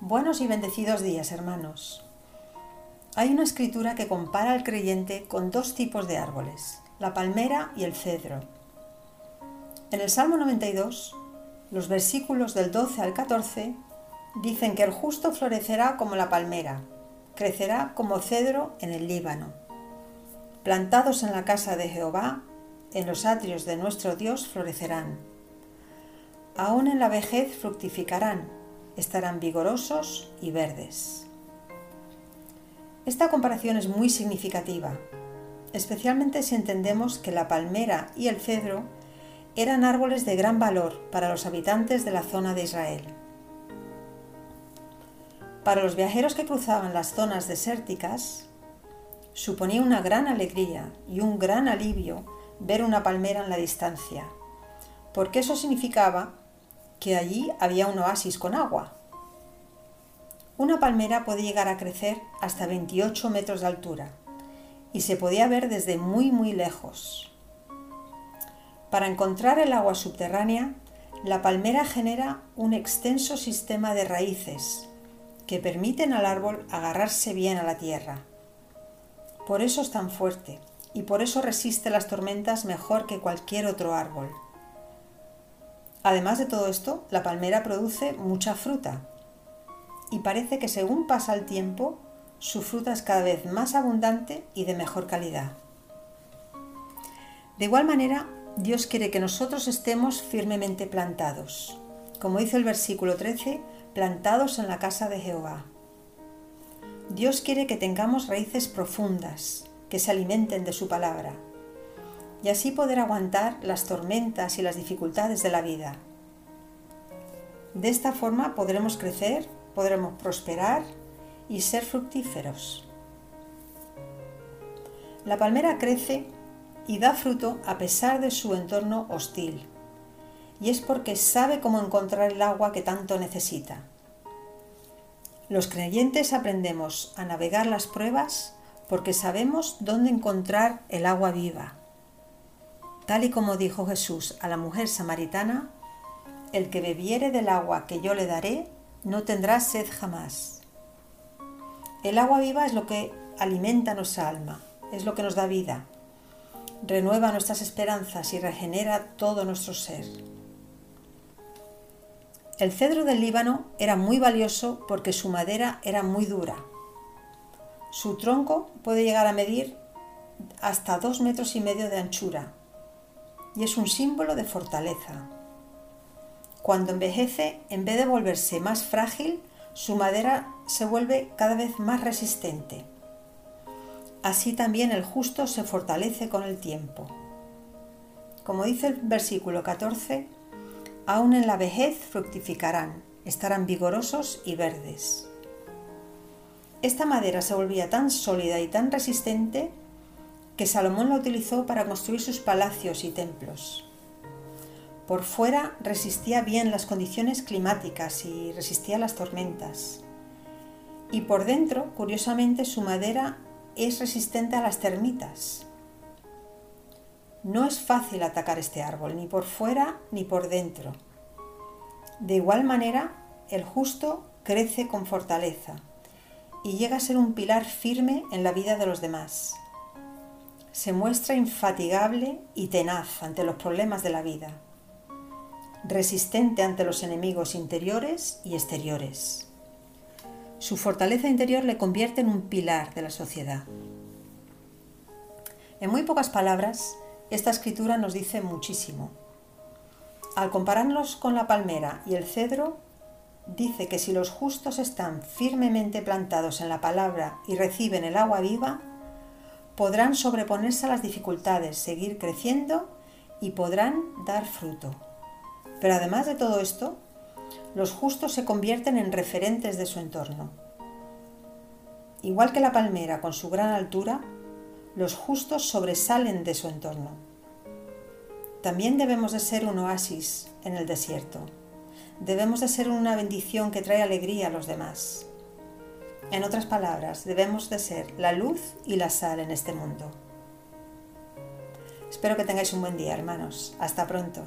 Buenos y bendecidos días, hermanos. Hay una escritura que compara al creyente con dos tipos de árboles, la palmera y el cedro. En el Salmo 92, los versículos del 12 al 14 dicen que el justo florecerá como la palmera, crecerá como cedro en el Líbano. Plantados en la casa de Jehová, en los atrios de nuestro Dios florecerán. Aún en la vejez fructificarán estarán vigorosos y verdes. Esta comparación es muy significativa, especialmente si entendemos que la palmera y el cedro eran árboles de gran valor para los habitantes de la zona de Israel. Para los viajeros que cruzaban las zonas desérticas, suponía una gran alegría y un gran alivio ver una palmera en la distancia, porque eso significaba que allí había un oasis con agua. Una palmera puede llegar a crecer hasta 28 metros de altura y se podía ver desde muy muy lejos. Para encontrar el agua subterránea, la palmera genera un extenso sistema de raíces que permiten al árbol agarrarse bien a la tierra. Por eso es tan fuerte y por eso resiste las tormentas mejor que cualquier otro árbol. Además de todo esto, la palmera produce mucha fruta y parece que según pasa el tiempo, su fruta es cada vez más abundante y de mejor calidad. De igual manera, Dios quiere que nosotros estemos firmemente plantados, como dice el versículo 13, plantados en la casa de Jehová. Dios quiere que tengamos raíces profundas, que se alimenten de su palabra, y así poder aguantar las tormentas y las dificultades de la vida. De esta forma podremos crecer, podremos prosperar y ser fructíferos. La palmera crece y da fruto a pesar de su entorno hostil, y es porque sabe cómo encontrar el agua que tanto necesita. Los creyentes aprendemos a navegar las pruebas porque sabemos dónde encontrar el agua viva Tal y como dijo Jesús a la mujer samaritana, el que bebiere del agua que yo le daré, no tendrá sed jamás. El agua viva es lo que alimenta nuestra alma, es lo que nos da vida, renueva nuestras esperanzas y regenera todo nuestro ser. El cedro del Líbano era muy valioso porque su madera era muy dura. Su tronco puede llegar a medir hasta dos metros y medio de anchura y es un símbolo de fortaleza. Cuando envejece, en vez de volverse más frágil, su madera se vuelve cada vez más resistente. Así también el justo se fortalece con el tiempo. Como dice el versículo 14, aún en la vejez fructificarán, estarán vigorosos y verdes. Esta madera se volvía tan sólida y tan resistente que Salomón la utilizó para construir sus palacios y templos. Por fuera resistía bien las condiciones climáticas y resistía las tormentas. Y por dentro, curiosamente, su madera es resistente a las termitas. No es fácil atacar este árbol, ni por fuera ni por dentro. De igual manera, el justo crece con fortaleza y llega a ser un pilar firme en la vida de los demás se muestra infatigable y tenaz ante los problemas de la vida, resistente ante los enemigos interiores y exteriores. Su fortaleza interior le convierte en un pilar de la sociedad. En muy pocas palabras, esta escritura nos dice muchísimo. Al compararnos con la palmera y el cedro, dice que si los justos están firmemente plantados en la palabra y reciben el agua viva, podrán sobreponerse a las dificultades, seguir creciendo y podrán dar fruto. Pero además de todo esto, los justos se convierten en referentes de su entorno. Igual que la palmera con su gran altura, los justos sobresalen de su entorno. También debemos de ser un oasis en el desierto. Debemos de ser una bendición que trae alegría a los demás. En otras palabras, debemos de ser la luz y la sal en este mundo. Espero que tengáis un buen día, hermanos. Hasta pronto.